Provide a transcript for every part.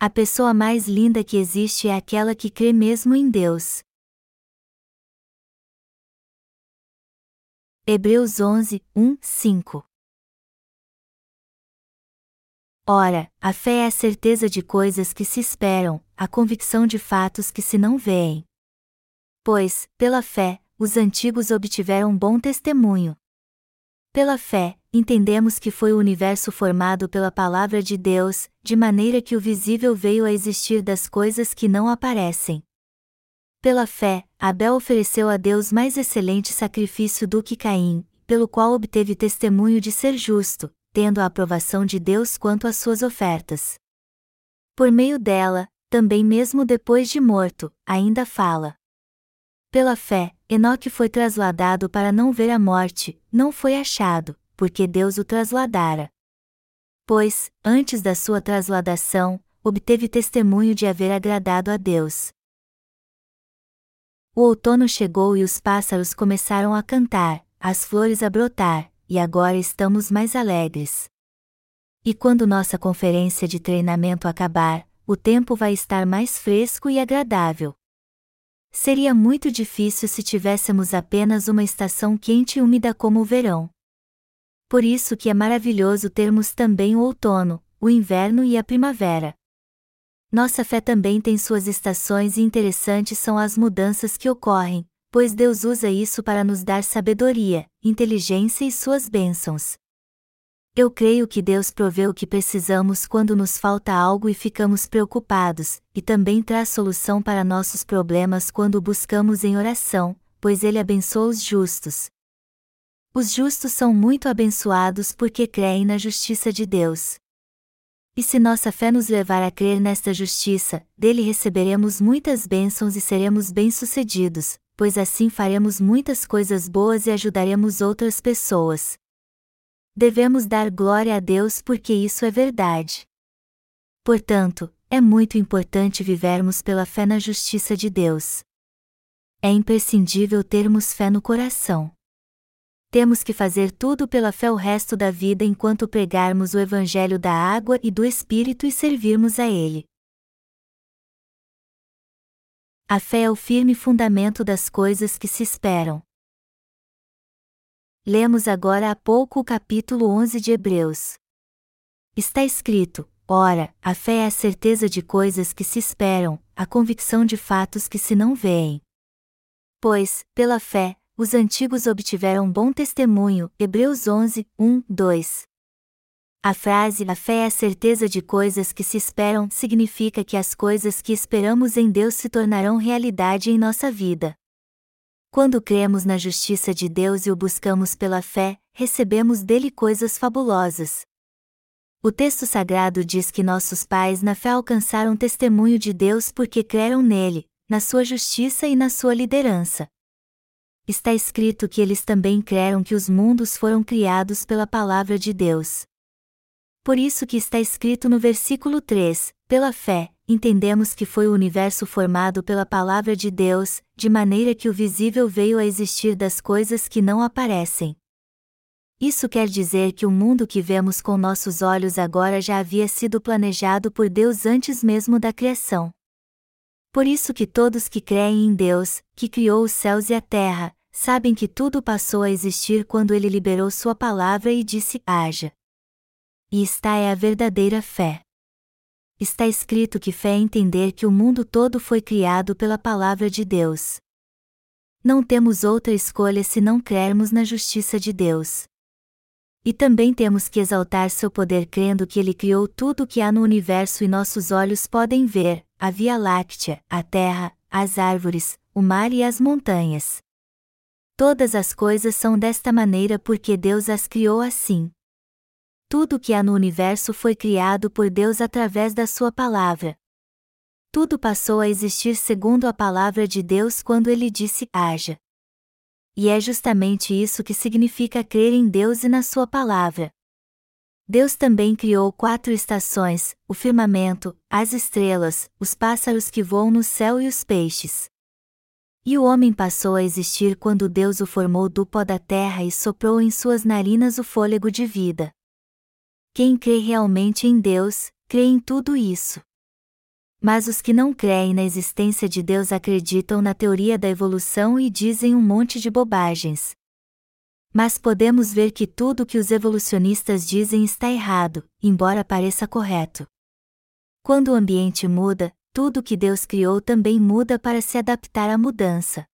A pessoa mais linda que existe é aquela que crê mesmo em Deus. Hebreus 11, 1, 5 Ora, a fé é a certeza de coisas que se esperam, a convicção de fatos que se não veem. Pois, pela fé, os antigos obtiveram bom testemunho. Pela fé, entendemos que foi o universo formado pela palavra de Deus, de maneira que o visível veio a existir das coisas que não aparecem. Pela fé, Abel ofereceu a Deus mais excelente sacrifício do que Caim, pelo qual obteve testemunho de ser justo, tendo a aprovação de Deus quanto às suas ofertas. Por meio dela, também mesmo depois de morto, ainda fala. Pela fé, Enoque foi trasladado para não ver a morte, não foi achado, porque Deus o trasladara. Pois, antes da sua trasladação, obteve testemunho de haver agradado a Deus. O outono chegou e os pássaros começaram a cantar, as flores a brotar, e agora estamos mais alegres. E quando nossa conferência de treinamento acabar, o tempo vai estar mais fresco e agradável. Seria muito difícil se tivéssemos apenas uma estação quente e úmida como o verão. Por isso que é maravilhoso termos também o outono, o inverno e a primavera. Nossa fé também tem suas estações e interessantes são as mudanças que ocorrem, pois Deus usa isso para nos dar sabedoria, inteligência e suas bênçãos. Eu creio que Deus provê o que precisamos quando nos falta algo e ficamos preocupados, e também traz solução para nossos problemas quando buscamos em oração, pois Ele abençoa os justos. Os justos são muito abençoados porque creem na justiça de Deus. E se nossa fé nos levar a crer nesta justiça, dele receberemos muitas bênçãos e seremos bem-sucedidos, pois assim faremos muitas coisas boas e ajudaremos outras pessoas devemos dar glória a Deus porque isso é verdade. Portanto, é muito importante vivermos pela fé na justiça de Deus. É imprescindível termos fé no coração. Temos que fazer tudo pela fé o resto da vida enquanto pregarmos o Evangelho da água e do Espírito e servirmos a Ele. A fé é o firme fundamento das coisas que se esperam. Lemos agora há pouco o capítulo 11 de Hebreus. Está escrito: Ora, a fé é a certeza de coisas que se esperam, a convicção de fatos que se não veem. Pois, pela fé, os antigos obtiveram bom testemunho. Hebreus 11, 1, 2. A frase A fé é a certeza de coisas que se esperam significa que as coisas que esperamos em Deus se tornarão realidade em nossa vida. Quando cremos na justiça de Deus e o buscamos pela fé, recebemos dele coisas fabulosas. O texto sagrado diz que nossos pais na fé alcançaram testemunho de Deus porque creram nele, na sua justiça e na sua liderança. Está escrito que eles também creram que os mundos foram criados pela palavra de Deus. Por isso que está escrito no versículo 3: pela fé, entendemos que foi o universo formado pela palavra de Deus, de maneira que o visível veio a existir das coisas que não aparecem. Isso quer dizer que o mundo que vemos com nossos olhos agora já havia sido planejado por Deus antes mesmo da criação. Por isso que todos que creem em Deus, que criou os céus e a terra, sabem que tudo passou a existir quando ele liberou sua palavra e disse: haja. E esta é a verdadeira fé está escrito que fé é entender que o mundo todo foi criado pela palavra de Deus. Não temos outra escolha se não crermos na justiça de Deus. E também temos que exaltar seu poder crendo que ele criou tudo o que há no universo e nossos olhos podem ver: a Via Láctea, a terra, as árvores, o mar e as montanhas. Todas as coisas são desta maneira porque Deus as criou assim. Tudo que há no universo foi criado por Deus através da Sua palavra. Tudo passou a existir segundo a palavra de Deus quando ele disse: haja. E é justamente isso que significa crer em Deus e na Sua palavra. Deus também criou quatro estações: o firmamento, as estrelas, os pássaros que voam no céu e os peixes. E o homem passou a existir quando Deus o formou do pó da terra e soprou em suas narinas o fôlego de vida. Quem crê realmente em Deus, crê em tudo isso. Mas os que não creem na existência de Deus acreditam na teoria da evolução e dizem um monte de bobagens. Mas podemos ver que tudo o que os evolucionistas dizem está errado, embora pareça correto. Quando o ambiente muda, tudo que Deus criou também muda para se adaptar à mudança.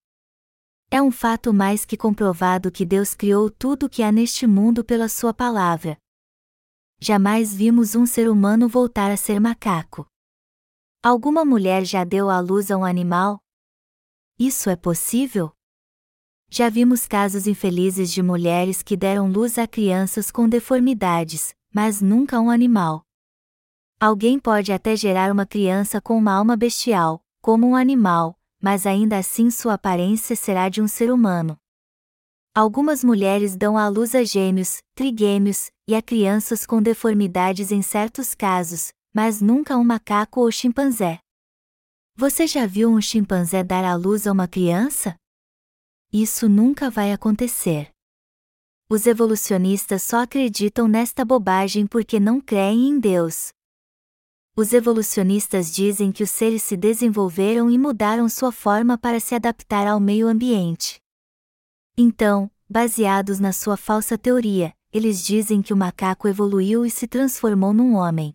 É um fato mais que comprovado que Deus criou tudo o que há neste mundo pela Sua palavra. Jamais vimos um ser humano voltar a ser macaco. Alguma mulher já deu à luz a um animal? Isso é possível? Já vimos casos infelizes de mulheres que deram luz a crianças com deformidades, mas nunca a um animal. Alguém pode até gerar uma criança com uma alma bestial, como um animal, mas ainda assim sua aparência será de um ser humano. Algumas mulheres dão à luz a gêmeos, trigêmeos, e a crianças com deformidades em certos casos, mas nunca um macaco ou chimpanzé. Você já viu um chimpanzé dar à luz a uma criança? Isso nunca vai acontecer. Os evolucionistas só acreditam nesta bobagem porque não creem em Deus. Os evolucionistas dizem que os seres se desenvolveram e mudaram sua forma para se adaptar ao meio ambiente. Então, baseados na sua falsa teoria, eles dizem que o macaco evoluiu e se transformou num homem.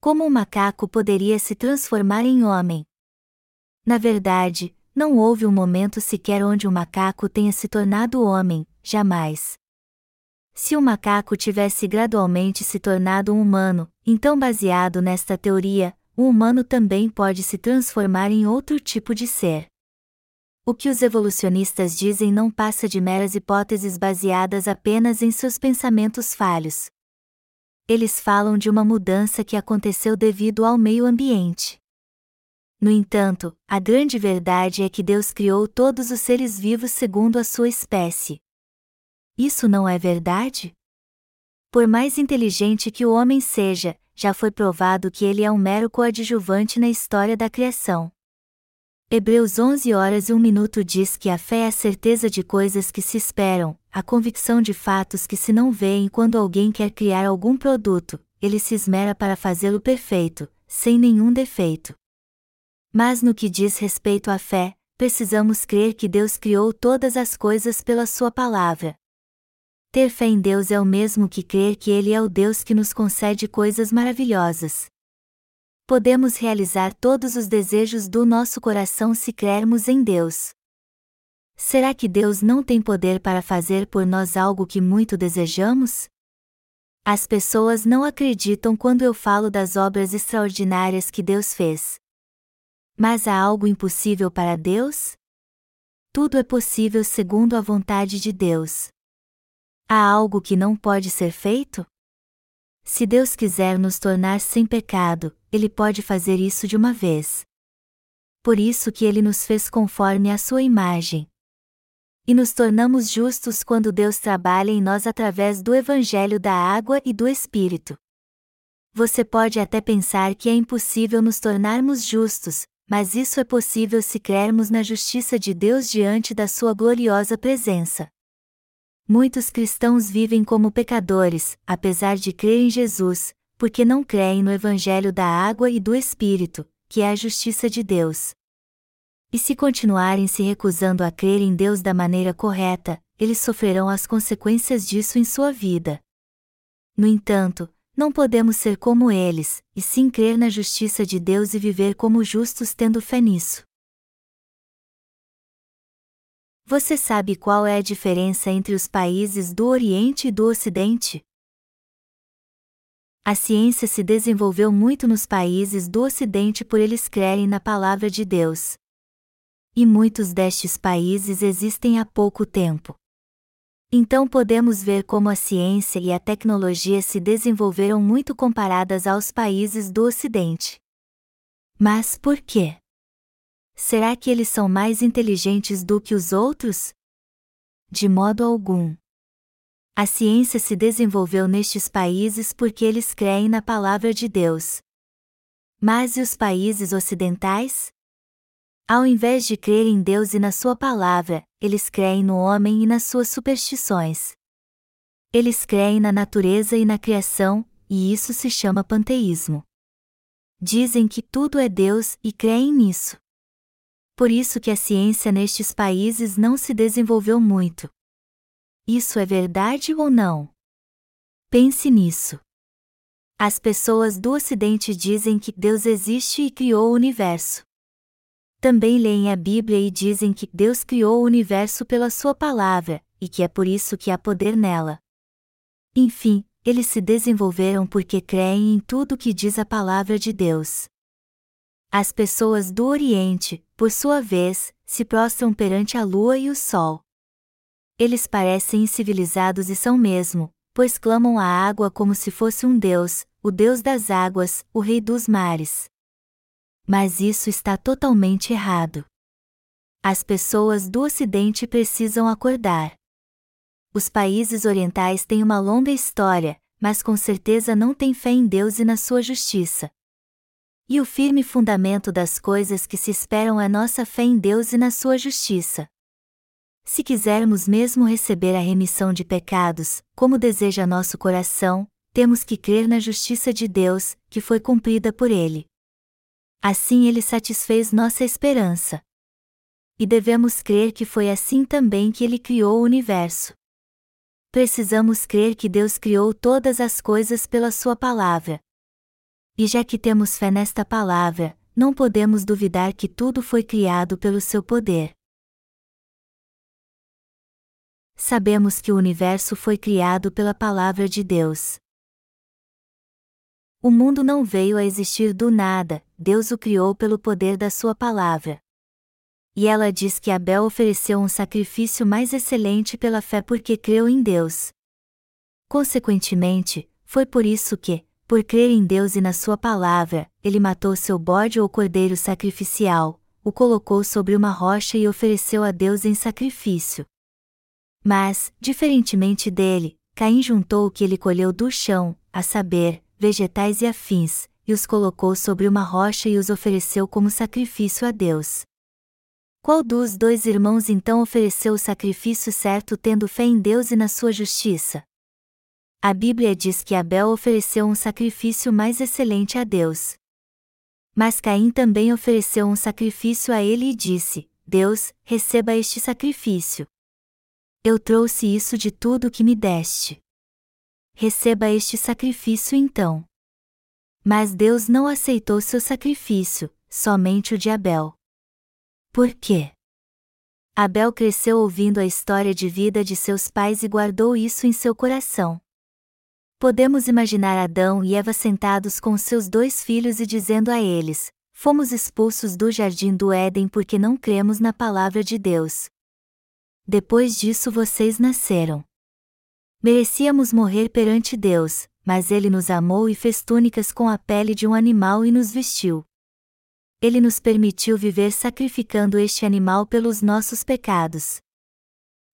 Como um macaco poderia se transformar em homem? Na verdade, não houve um momento sequer onde um macaco tenha se tornado homem, jamais. Se o macaco tivesse gradualmente se tornado um humano, então, baseado nesta teoria, o humano também pode se transformar em outro tipo de ser. O que os evolucionistas dizem não passa de meras hipóteses baseadas apenas em seus pensamentos falhos, eles falam de uma mudança que aconteceu devido ao meio ambiente. No entanto, a grande verdade é que Deus criou todos os seres vivos segundo a sua espécie. Isso não é verdade? Por mais inteligente que o homem seja, já foi provado que ele é um mero coadjuvante na história da criação. Hebreus 11 horas e 1 minuto diz que a fé é a certeza de coisas que se esperam, a convicção de fatos que se não veem quando alguém quer criar algum produto, ele se esmera para fazê-lo perfeito, sem nenhum defeito. Mas no que diz respeito à fé, precisamos crer que Deus criou todas as coisas pela Sua palavra. Ter fé em Deus é o mesmo que crer que Ele é o Deus que nos concede coisas maravilhosas podemos realizar todos os desejos do nosso coração se crermos em Deus. Será que Deus não tem poder para fazer por nós algo que muito desejamos? As pessoas não acreditam quando eu falo das obras extraordinárias que Deus fez. Mas há algo impossível para Deus? Tudo é possível segundo a vontade de Deus. Há algo que não pode ser feito? Se Deus quiser nos tornar sem pecado, Ele pode fazer isso de uma vez. Por isso que Ele nos fez conforme a sua imagem. E nos tornamos justos quando Deus trabalha em nós através do Evangelho da água e do Espírito. Você pode até pensar que é impossível nos tornarmos justos, mas isso é possível se crermos na justiça de Deus diante da sua gloriosa presença. Muitos cristãos vivem como pecadores, apesar de crer em Jesus, porque não creem no Evangelho da água e do Espírito, que é a justiça de Deus. E se continuarem se recusando a crer em Deus da maneira correta, eles sofrerão as consequências disso em sua vida. No entanto, não podemos ser como eles, e sim crer na justiça de Deus e viver como justos tendo fé nisso. Você sabe qual é a diferença entre os países do Oriente e do Ocidente? A ciência se desenvolveu muito nos países do Ocidente por eles crerem na palavra de Deus. E muitos destes países existem há pouco tempo. Então podemos ver como a ciência e a tecnologia se desenvolveram muito comparadas aos países do Ocidente. Mas por quê? Será que eles são mais inteligentes do que os outros? De modo algum. A ciência se desenvolveu nestes países porque eles creem na palavra de Deus. Mas e os países ocidentais? Ao invés de crer em Deus e na Sua palavra, eles creem no homem e nas suas superstições. Eles creem na natureza e na criação, e isso se chama panteísmo. dizem que tudo é Deus e creem nisso. Por isso que a ciência nestes países não se desenvolveu muito. Isso é verdade ou não? Pense nisso. As pessoas do Ocidente dizem que Deus existe e criou o universo. Também leem a Bíblia e dizem que Deus criou o universo pela Sua palavra, e que é por isso que há poder nela. Enfim, eles se desenvolveram porque creem em tudo que diz a palavra de Deus. As pessoas do Oriente, por sua vez, se prostram perante a lua e o sol. Eles parecem incivilizados e são mesmo, pois clamam a água como se fosse um deus, o deus das águas, o rei dos mares. Mas isso está totalmente errado. As pessoas do Ocidente precisam acordar. Os países orientais têm uma longa história, mas com certeza não têm fé em Deus e na sua justiça. E o firme fundamento das coisas que se esperam é nossa fé em Deus e na sua justiça. Se quisermos mesmo receber a remissão de pecados, como deseja nosso coração, temos que crer na justiça de Deus, que foi cumprida por Ele. Assim Ele satisfez nossa esperança. E devemos crer que foi assim também que Ele criou o universo precisamos crer que Deus criou todas as coisas pela Sua palavra. E já que temos fé nesta palavra, não podemos duvidar que tudo foi criado pelo seu poder. Sabemos que o universo foi criado pela palavra de Deus. O mundo não veio a existir do nada, Deus o criou pelo poder da sua palavra e ela diz que Abel ofereceu um sacrifício mais excelente pela fé porque creu em Deus. Consequentemente, foi por isso que, por crer em Deus e na Sua palavra, ele matou seu bode ou cordeiro sacrificial, o colocou sobre uma rocha e ofereceu a Deus em sacrifício. Mas, diferentemente dele, Caim juntou o que ele colheu do chão, a saber, vegetais e afins, e os colocou sobre uma rocha e os ofereceu como sacrifício a Deus. Qual dos dois irmãos então ofereceu o sacrifício certo tendo fé em Deus e na sua justiça? A Bíblia diz que Abel ofereceu um sacrifício mais excelente a Deus. Mas Caim também ofereceu um sacrifício a ele e disse: Deus, receba este sacrifício. Eu trouxe isso de tudo que me deste. Receba este sacrifício então. Mas Deus não aceitou seu sacrifício, somente o de Abel. Por quê? Abel cresceu ouvindo a história de vida de seus pais e guardou isso em seu coração. Podemos imaginar Adão e Eva sentados com seus dois filhos e dizendo a eles: Fomos expulsos do jardim do Éden porque não cremos na palavra de Deus. Depois disso vocês nasceram. Merecíamos morrer perante Deus, mas Ele nos amou e fez túnicas com a pele de um animal e nos vestiu ele nos permitiu viver sacrificando este animal pelos nossos pecados.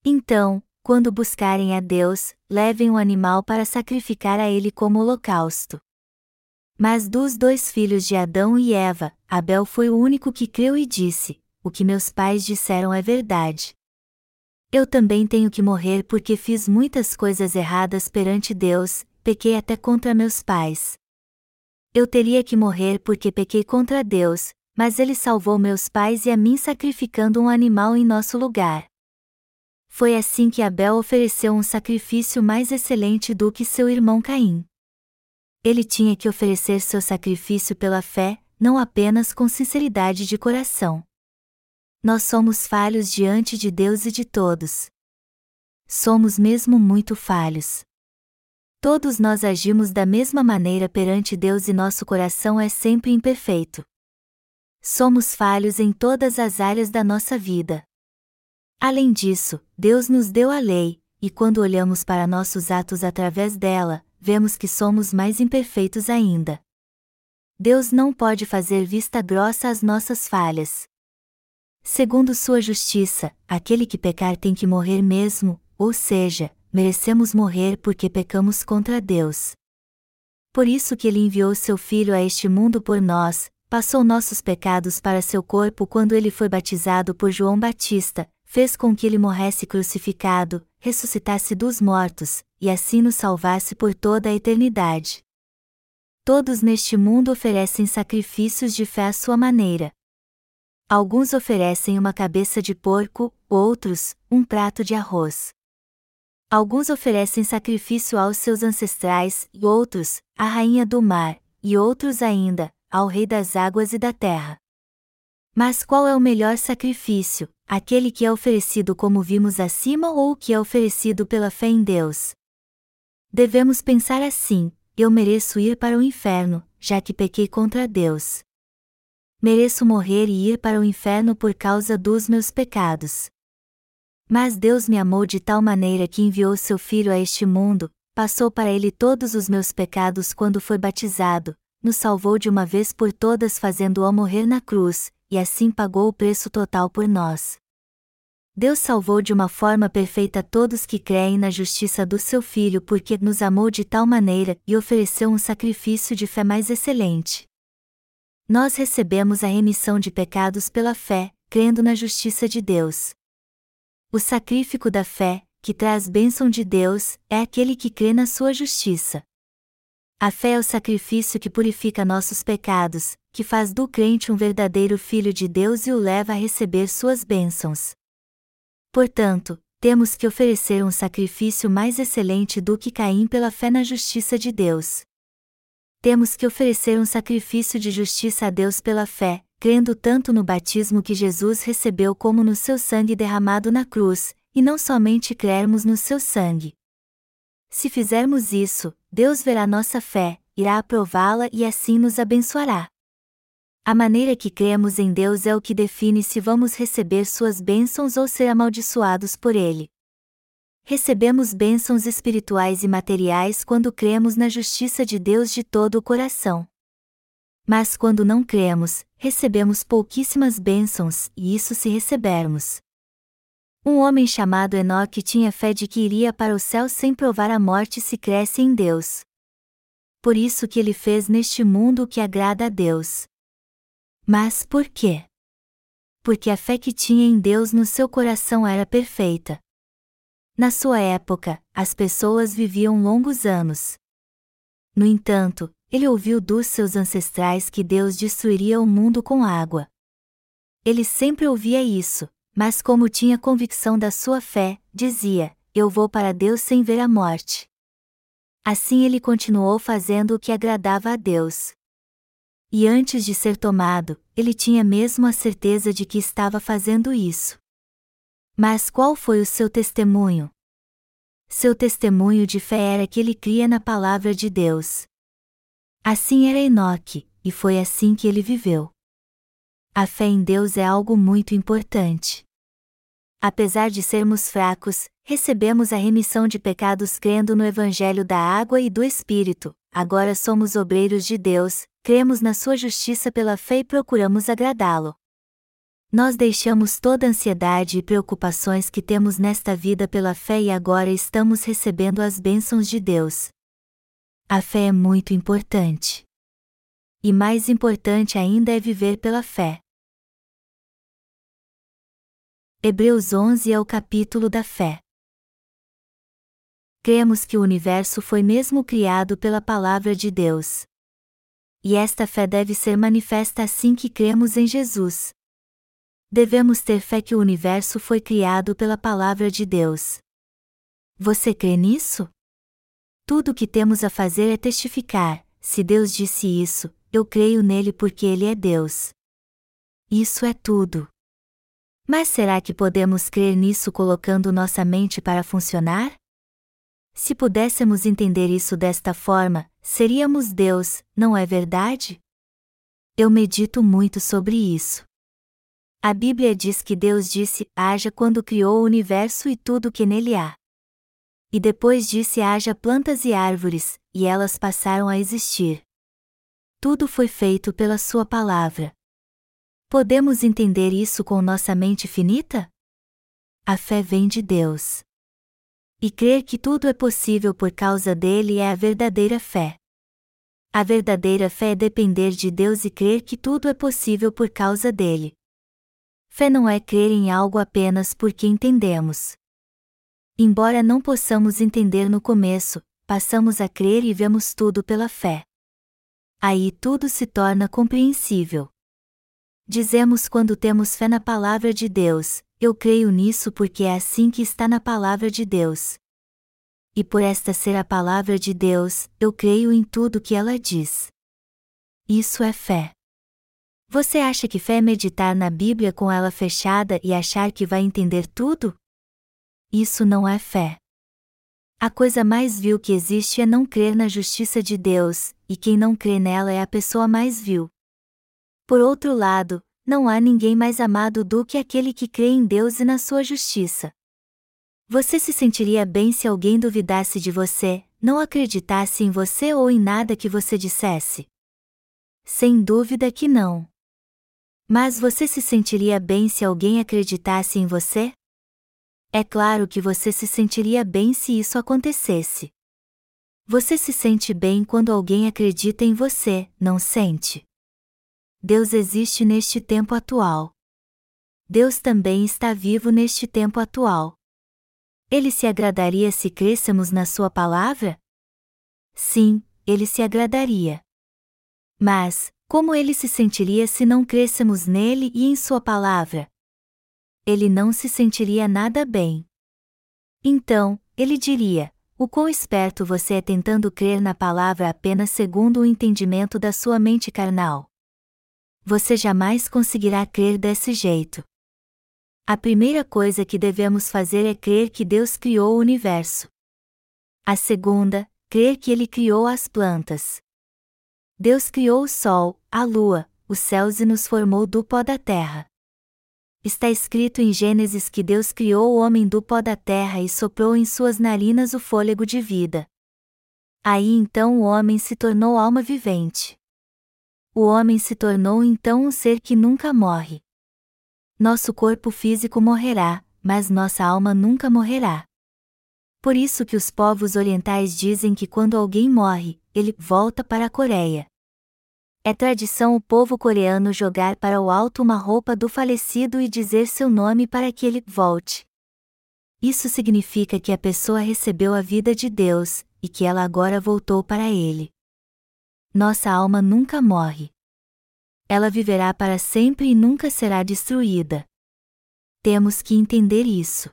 Então, quando buscarem a Deus, levem um animal para sacrificar a ele como holocausto. Mas dos dois filhos de Adão e Eva, Abel foi o único que creu e disse: O que meus pais disseram é verdade. Eu também tenho que morrer porque fiz muitas coisas erradas perante Deus, pequei até contra meus pais. Eu teria que morrer porque pequei contra Deus, mas ele salvou meus pais e a mim sacrificando um animal em nosso lugar. Foi assim que Abel ofereceu um sacrifício mais excelente do que seu irmão Caim. Ele tinha que oferecer seu sacrifício pela fé, não apenas com sinceridade de coração. Nós somos falhos diante de Deus e de todos. Somos mesmo muito falhos. Todos nós agimos da mesma maneira perante Deus e nosso coração é sempre imperfeito. Somos falhos em todas as áreas da nossa vida. Além disso, Deus nos deu a lei, e quando olhamos para nossos atos através dela, vemos que somos mais imperfeitos ainda. Deus não pode fazer vista grossa às nossas falhas. Segundo sua justiça, aquele que pecar tem que morrer mesmo, ou seja, merecemos morrer porque pecamos contra Deus. Por isso que ele enviou seu filho a este mundo por nós, passou nossos pecados para seu corpo quando ele foi batizado por João Batista, fez com que ele morresse crucificado, ressuscitasse dos mortos, e assim nos salvasse por toda a eternidade. Todos neste mundo oferecem sacrifícios de fé à sua maneira. Alguns oferecem uma cabeça de porco, outros, um prato de arroz. Alguns oferecem sacrifício aos seus ancestrais, e outros, à rainha do mar, e outros ainda, ao rei das águas e da terra. Mas qual é o melhor sacrifício, aquele que é oferecido como vimos acima ou o que é oferecido pela fé em Deus? Devemos pensar assim: eu mereço ir para o inferno, já que pequei contra Deus. Mereço morrer e ir para o inferno por causa dos meus pecados. Mas Deus me amou de tal maneira que enviou seu Filho a este mundo, passou para ele todos os meus pecados quando foi batizado, nos salvou de uma vez por todas fazendo-o morrer na cruz, e assim pagou o preço total por nós. Deus salvou de uma forma perfeita todos que creem na justiça do seu Filho porque nos amou de tal maneira e ofereceu um sacrifício de fé mais excelente. Nós recebemos a remissão de pecados pela fé, crendo na justiça de Deus. O sacrifício da fé, que traz bênção de Deus, é aquele que crê na sua justiça. A fé é o sacrifício que purifica nossos pecados, que faz do crente um verdadeiro filho de Deus e o leva a receber suas bênçãos. Portanto, temos que oferecer um sacrifício mais excelente do que Caim pela fé na justiça de Deus. Temos que oferecer um sacrifício de justiça a Deus pela fé, crendo tanto no batismo que Jesus recebeu como no seu sangue derramado na cruz, e não somente crermos no seu sangue. Se fizermos isso, Deus verá nossa fé, irá aprová-la e assim nos abençoará. A maneira que cremos em Deus é o que define se vamos receber suas bênçãos ou ser amaldiçoados por Ele. Recebemos bênçãos espirituais e materiais quando cremos na justiça de Deus de todo o coração. Mas quando não cremos, recebemos pouquíssimas bênçãos, e isso se recebermos. Um homem chamado Enoque tinha fé de que iria para o céu sem provar a morte se cresce em Deus. Por isso que ele fez neste mundo o que agrada a Deus. Mas por quê? Porque a fé que tinha em Deus no seu coração era perfeita. Na sua época, as pessoas viviam longos anos. No entanto, ele ouviu dos seus ancestrais que Deus destruiria o mundo com água. Ele sempre ouvia isso, mas como tinha convicção da sua fé, dizia: Eu vou para Deus sem ver a morte. Assim ele continuou fazendo o que agradava a Deus. E antes de ser tomado, ele tinha mesmo a certeza de que estava fazendo isso. Mas qual foi o seu testemunho? Seu testemunho de fé era que ele cria na palavra de Deus. Assim era Enoque, e foi assim que ele viveu. A fé em Deus é algo muito importante. Apesar de sermos fracos, recebemos a remissão de pecados crendo no Evangelho da água e do Espírito, agora somos obreiros de Deus, cremos na sua justiça pela fé e procuramos agradá-lo. Nós deixamos toda ansiedade e preocupações que temos nesta vida pela fé e agora estamos recebendo as bênçãos de Deus. A fé é muito importante. E mais importante ainda é viver pela fé. Hebreus 11 é o capítulo da fé. Cremos que o universo foi mesmo criado pela palavra de Deus. E esta fé deve ser manifesta assim que cremos em Jesus. Devemos ter fé que o universo foi criado pela palavra de Deus. Você crê nisso? Tudo o que temos a fazer é testificar: se Deus disse isso, eu creio nele porque ele é Deus. Isso é tudo. Mas será que podemos crer nisso colocando nossa mente para funcionar? Se pudéssemos entender isso desta forma, seríamos Deus, não é verdade? Eu medito muito sobre isso. A Bíblia diz que Deus disse: haja quando criou o universo e tudo o que nele há. E depois disse: haja plantas e árvores, e elas passaram a existir. Tudo foi feito pela Sua palavra. Podemos entender isso com nossa mente finita? A fé vem de Deus. E crer que tudo é possível por causa dele é a verdadeira fé. A verdadeira fé é depender de Deus e crer que tudo é possível por causa dele. Fé não é crer em algo apenas porque entendemos. Embora não possamos entender no começo, passamos a crer e vemos tudo pela fé. Aí tudo se torna compreensível. Dizemos quando temos fé na palavra de Deus, eu creio nisso porque é assim que está na palavra de Deus. E por esta ser a palavra de Deus, eu creio em tudo que ela diz. Isso é fé. Você acha que fé é meditar na Bíblia com ela fechada e achar que vai entender tudo? Isso não é fé. A coisa mais vil que existe é não crer na justiça de Deus, e quem não crê nela é a pessoa mais vil. Por outro lado, não há ninguém mais amado do que aquele que crê em Deus e na sua justiça. Você se sentiria bem se alguém duvidasse de você, não acreditasse em você ou em nada que você dissesse? Sem dúvida que não. Mas você se sentiria bem se alguém acreditasse em você? É claro que você se sentiria bem se isso acontecesse. Você se sente bem quando alguém acredita em você, não sente? Deus existe neste tempo atual. Deus também está vivo neste tempo atual. Ele se agradaria se crescemos na Sua palavra? Sim, ele se agradaria. Mas, como ele se sentiria se não crescemos nele e em Sua palavra? Ele não se sentiria nada bem. Então, ele diria: O quão esperto você é tentando crer na palavra apenas segundo o entendimento da sua mente carnal. Você jamais conseguirá crer desse jeito. A primeira coisa que devemos fazer é crer que Deus criou o universo. A segunda, crer que Ele criou as plantas. Deus criou o sol, a lua, os céus e nos formou do pó da terra. Está escrito em Gênesis que Deus criou o homem do pó da terra e soprou em suas narinas o fôlego de vida. Aí então o homem se tornou alma vivente. O homem se tornou então um ser que nunca morre. Nosso corpo físico morrerá, mas nossa alma nunca morrerá. Por isso que os povos orientais dizem que quando alguém morre, ele volta para a Coreia. É tradição o povo coreano jogar para o alto uma roupa do falecido e dizer seu nome para que ele volte. Isso significa que a pessoa recebeu a vida de Deus, e que ela agora voltou para ele. Nossa alma nunca morre. Ela viverá para sempre e nunca será destruída. Temos que entender isso.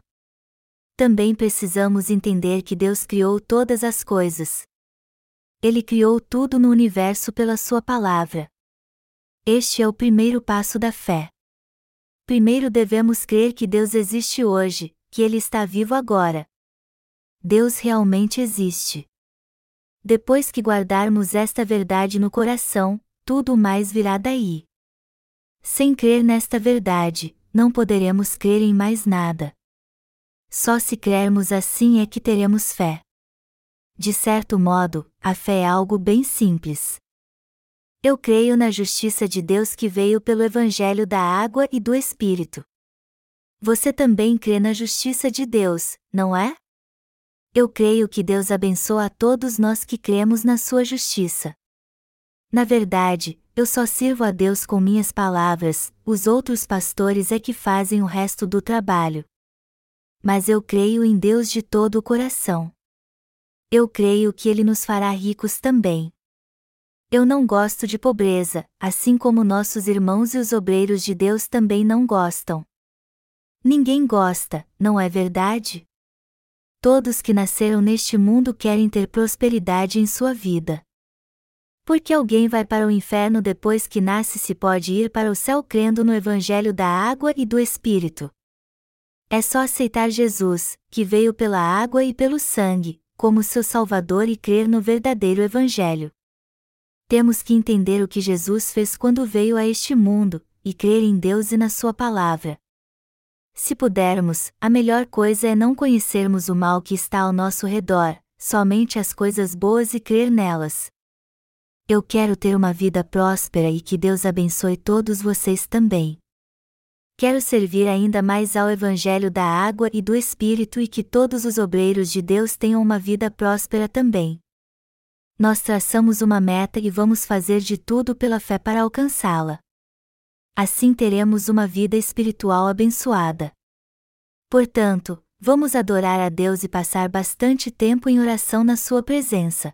Também precisamos entender que Deus criou todas as coisas. Ele criou tudo no universo pela Sua palavra. Este é o primeiro passo da fé. Primeiro devemos crer que Deus existe hoje, que Ele está vivo agora. Deus realmente existe. Depois que guardarmos esta verdade no coração, tudo mais virá daí. Sem crer nesta verdade, não poderemos crer em mais nada. Só se crermos assim é que teremos fé. De certo modo, a fé é algo bem simples. Eu creio na justiça de Deus que veio pelo Evangelho da água e do Espírito. Você também crê na justiça de Deus, não é? Eu creio que Deus abençoa a todos nós que cremos na sua justiça. Na verdade, eu só sirvo a Deus com minhas palavras, os outros pastores é que fazem o resto do trabalho mas eu creio em Deus de todo o coração. Eu creio que Ele nos fará ricos também. Eu não gosto de pobreza, assim como nossos irmãos e os obreiros de Deus também não gostam. Ninguém gosta, não é verdade? Todos que nasceram neste mundo querem ter prosperidade em sua vida. Porque alguém vai para o inferno depois que nasce se pode ir para o céu crendo no Evangelho da água e do Espírito. É só aceitar Jesus, que veio pela água e pelo sangue, como seu Salvador e crer no verdadeiro Evangelho. Temos que entender o que Jesus fez quando veio a este mundo, e crer em Deus e na Sua palavra. Se pudermos, a melhor coisa é não conhecermos o mal que está ao nosso redor, somente as coisas boas e crer nelas. Eu quero ter uma vida próspera e que Deus abençoe todos vocês também. Quero servir ainda mais ao Evangelho da água e do Espírito e que todos os obreiros de Deus tenham uma vida próspera também. Nós traçamos uma meta e vamos fazer de tudo pela fé para alcançá-la. Assim teremos uma vida espiritual abençoada. Portanto, vamos adorar a Deus e passar bastante tempo em oração na Sua presença.